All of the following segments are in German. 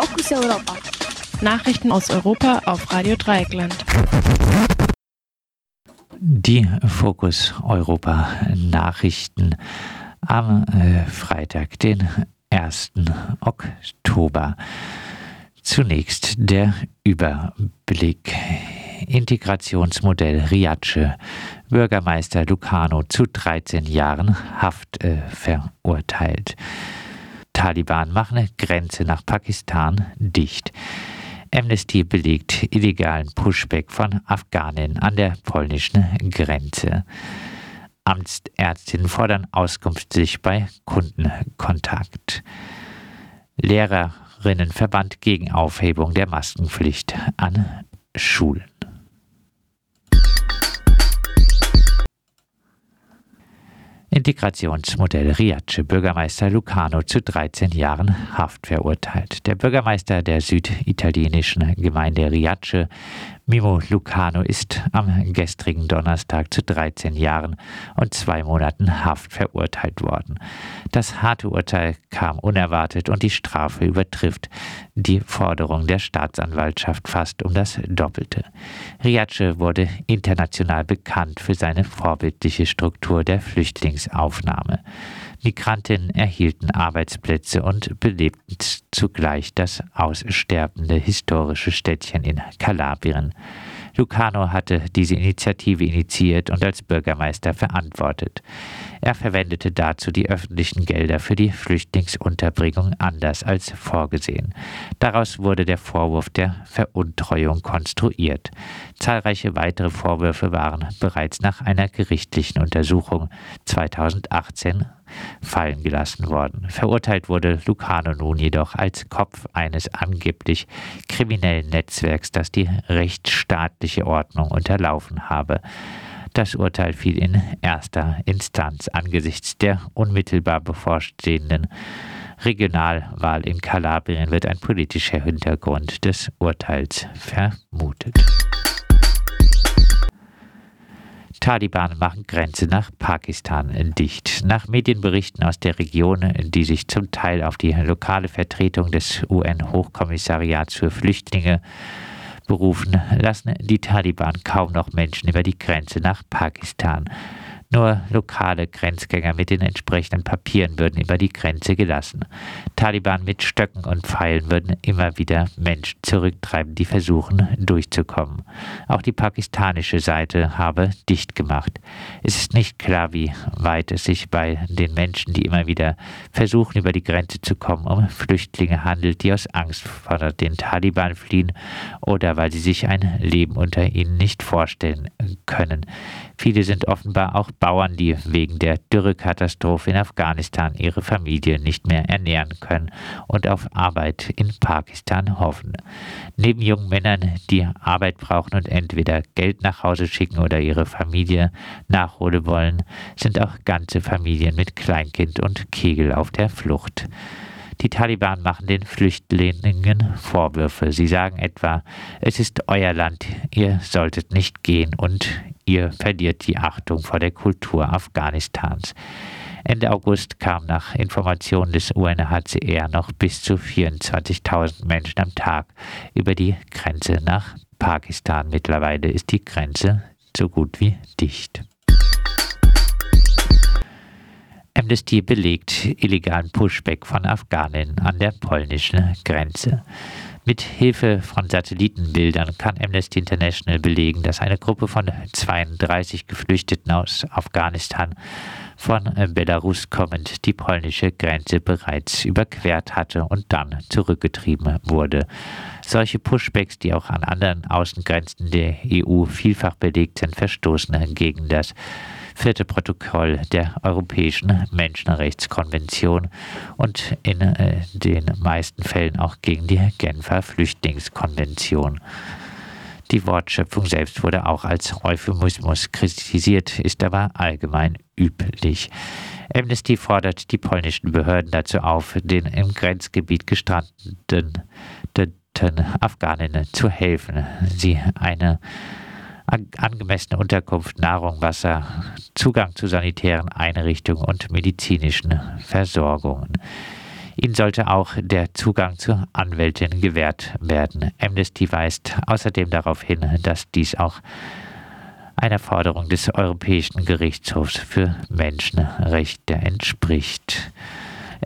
Fokus Europa. Nachrichten aus Europa auf Radio Dreieckland. Die Fokus Europa Nachrichten am äh, Freitag, den 1. Oktober. Zunächst der Überblick. Integrationsmodell Riace. Bürgermeister Lucano zu 13 Jahren Haft äh, verurteilt. Taliban machen Grenze nach Pakistan dicht. Amnesty belegt illegalen Pushback von Afghanen an der polnischen Grenze. Amtsärztinnen fordern Auskunft sich bei Kundenkontakt. Lehrerinnenverband gegen Aufhebung der Maskenpflicht an Schulen. Integrationsmodell Riace Bürgermeister Lucano zu 13 Jahren Haft verurteilt. Der Bürgermeister der süditalienischen Gemeinde Riace Mimo Lucano ist am gestrigen Donnerstag zu 13 Jahren und zwei Monaten Haft verurteilt worden. Das harte Urteil kam unerwartet und die Strafe übertrifft die Forderung der Staatsanwaltschaft fast um das Doppelte. Riace wurde international bekannt für seine vorbildliche Struktur der Flüchtlingsaufnahme. Migrantinnen erhielten Arbeitsplätze und belebten zugleich das aussterbende historische Städtchen in Kalabrien. Lucano hatte diese Initiative initiiert und als Bürgermeister verantwortet. Er verwendete dazu die öffentlichen Gelder für die Flüchtlingsunterbringung anders als vorgesehen. Daraus wurde der Vorwurf der Veruntreuung konstruiert. Zahlreiche weitere Vorwürfe waren bereits nach einer gerichtlichen Untersuchung 2018 fallen gelassen worden. Verurteilt wurde Lucano nun jedoch als Kopf eines angeblich kriminellen Netzwerks, das die rechtsstaatliche Ordnung unterlaufen habe. Das Urteil fiel in erster Instanz angesichts der unmittelbar bevorstehenden Regionalwahl in Kalabrien wird ein politischer Hintergrund des Urteils vermutet. Taliban machen Grenze nach Pakistan dicht. Nach Medienberichten aus der Region, die sich zum Teil auf die lokale Vertretung des UN-Hochkommissariats für Flüchtlinge berufen, lassen die Taliban kaum noch Menschen über die Grenze nach Pakistan. Nur lokale Grenzgänger mit den entsprechenden Papieren würden über die Grenze gelassen. Taliban mit Stöcken und Pfeilen würden immer wieder Menschen zurücktreiben, die versuchen, durchzukommen. Auch die pakistanische Seite habe dicht gemacht. Es ist nicht klar, wie weit es sich bei den Menschen, die immer wieder versuchen, über die Grenze zu kommen, um Flüchtlinge handelt, die aus Angst vor den Taliban fliehen oder weil sie sich ein Leben unter ihnen nicht vorstellen können. Viele sind offenbar auch Bauern, die wegen der Dürrekatastrophe in Afghanistan ihre Familie nicht mehr ernähren können und auf Arbeit in Pakistan hoffen. Neben jungen Männern, die Arbeit brauchen und entweder Geld nach Hause schicken oder ihre Familie nachholen wollen, sind auch ganze Familien mit Kleinkind und Kegel auf der Flucht. Die Taliban machen den Flüchtlingen Vorwürfe. Sie sagen etwa, es ist euer Land, ihr solltet nicht gehen und ihr verliert die Achtung vor der Kultur Afghanistans. Ende August kamen nach Informationen des UNHCR noch bis zu 24.000 Menschen am Tag über die Grenze nach Pakistan. Mittlerweile ist die Grenze so gut wie dicht. Amnesty belegt illegalen Pushback von Afghanen an der polnischen Grenze. Mit Hilfe von Satellitenbildern kann Amnesty International belegen, dass eine Gruppe von 32 Geflüchteten aus Afghanistan von Belarus kommend die polnische Grenze bereits überquert hatte und dann zurückgetrieben wurde. Solche Pushbacks, die auch an anderen Außengrenzen der EU vielfach belegt sind, verstoßen gegen das vierte Protokoll der Europäischen Menschenrechtskonvention und in äh, den meisten Fällen auch gegen die Genfer Flüchtlingskonvention. Die Wortschöpfung selbst wurde auch als Euphemismus kritisiert, ist aber allgemein üblich. Amnesty fordert die polnischen Behörden dazu auf, den im Grenzgebiet gestrandeten Afghaninnen zu helfen, sie eine angemessene Unterkunft, Nahrung, Wasser, Zugang zu sanitären Einrichtungen und medizinischen Versorgungen. Ihnen sollte auch der Zugang zur Anwältin gewährt werden. Amnesty weist außerdem darauf hin, dass dies auch einer Forderung des Europäischen Gerichtshofs für Menschenrechte entspricht.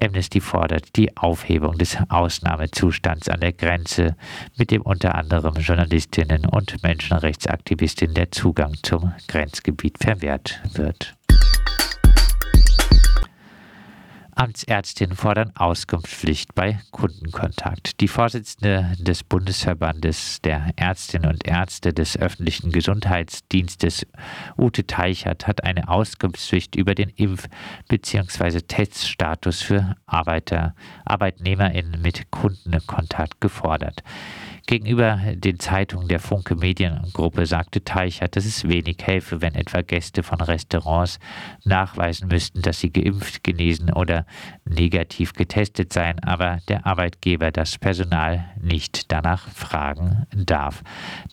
Amnesty fordert die Aufhebung des Ausnahmezustands an der Grenze, mit dem unter anderem Journalistinnen und Menschenrechtsaktivistinnen der Zugang zum Grenzgebiet verwehrt wird. Amtsärztinnen fordern Auskunftspflicht bei Kundenkontakt. Die Vorsitzende des Bundesverbandes der Ärztinnen und Ärzte des öffentlichen Gesundheitsdienstes, Ute Teichert, hat eine Auskunftspflicht über den Impf- bzw. Teststatus für Arbeiter, ArbeitnehmerInnen mit Kundenkontakt gefordert. Gegenüber den Zeitungen der Funke Mediengruppe sagte Teichert, dass es wenig helfe, wenn etwa Gäste von Restaurants nachweisen müssten, dass sie geimpft, genesen oder negativ getestet seien, aber der Arbeitgeber das Personal nicht danach fragen darf.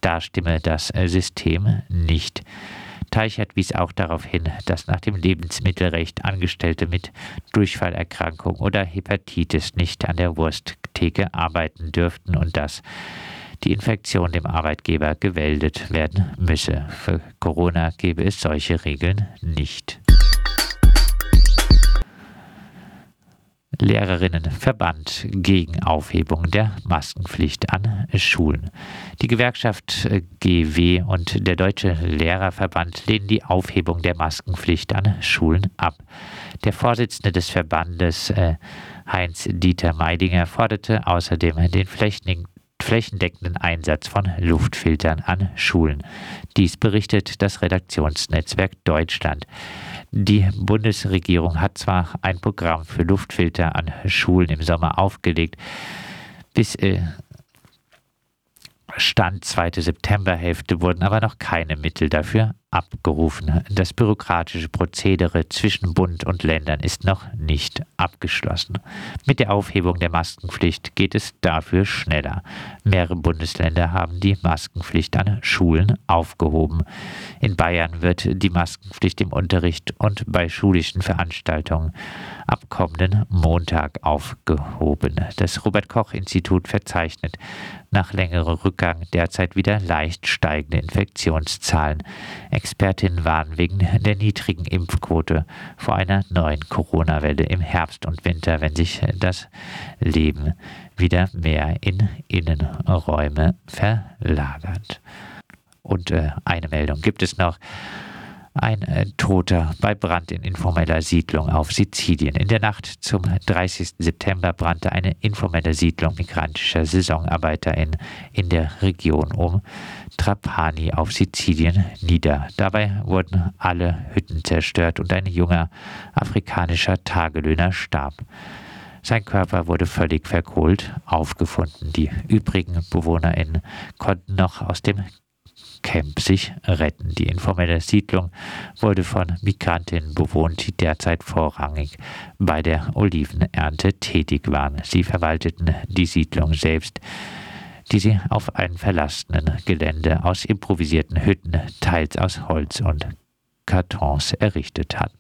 Da stimme das System nicht. Teichert wies auch darauf hin, dass nach dem Lebensmittelrecht Angestellte mit Durchfallerkrankung oder Hepatitis nicht an der Wursttheke arbeiten dürften und dass die Infektion dem Arbeitgeber gewäldet werden müsse. Für Corona gebe es solche Regeln nicht. Lehrerinnenverband gegen Aufhebung der Maskenpflicht an Schulen. Die Gewerkschaft GW und der Deutsche Lehrerverband lehnen die Aufhebung der Maskenpflicht an Schulen ab. Der Vorsitzende des Verbandes äh, Heinz-Dieter Meidinger forderte außerdem den flächendeckenden Einsatz von Luftfiltern an Schulen. Dies berichtet das Redaktionsnetzwerk Deutschland. Die Bundesregierung hat zwar ein Programm für Luftfilter an Schulen im Sommer aufgelegt, bis äh, Stand zweite Septemberhälfte wurden aber noch keine Mittel dafür abgerufen. Das bürokratische Prozedere zwischen Bund und Ländern ist noch nicht abgeschlossen. Mit der Aufhebung der Maskenpflicht geht es dafür schneller. Mehrere Bundesländer haben die Maskenpflicht an Schulen aufgehoben. In Bayern wird die Maskenpflicht im Unterricht und bei schulischen Veranstaltungen ab kommenden Montag aufgehoben. Das Robert Koch Institut verzeichnet nach längerem Rückgang derzeit wieder leicht steigende Infektionszahlen. Expertinnen warnen wegen der niedrigen Impfquote vor einer neuen Corona-Welle im Herbst und Winter, wenn sich das Leben wieder mehr in Innenräume verlagert. Und äh, eine Meldung gibt es noch. Ein äh, Toter bei Brand in informeller Siedlung auf Sizilien. In der Nacht zum 30. September brannte eine informelle Siedlung migrantischer Saisonarbeiter in, in der Region um Trapani auf Sizilien nieder. Dabei wurden alle Hütten zerstört und ein junger afrikanischer Tagelöhner starb. Sein Körper wurde völlig verkohlt aufgefunden. Die übrigen BewohnerInnen konnten noch aus dem Camp sich retten. Die informelle Siedlung wurde von Migrantinnen bewohnt, die derzeit vorrangig bei der Olivenernte tätig waren. Sie verwalteten die Siedlung selbst, die sie auf einem verlassenen Gelände aus improvisierten Hütten, teils aus Holz und Kartons errichtet hatten.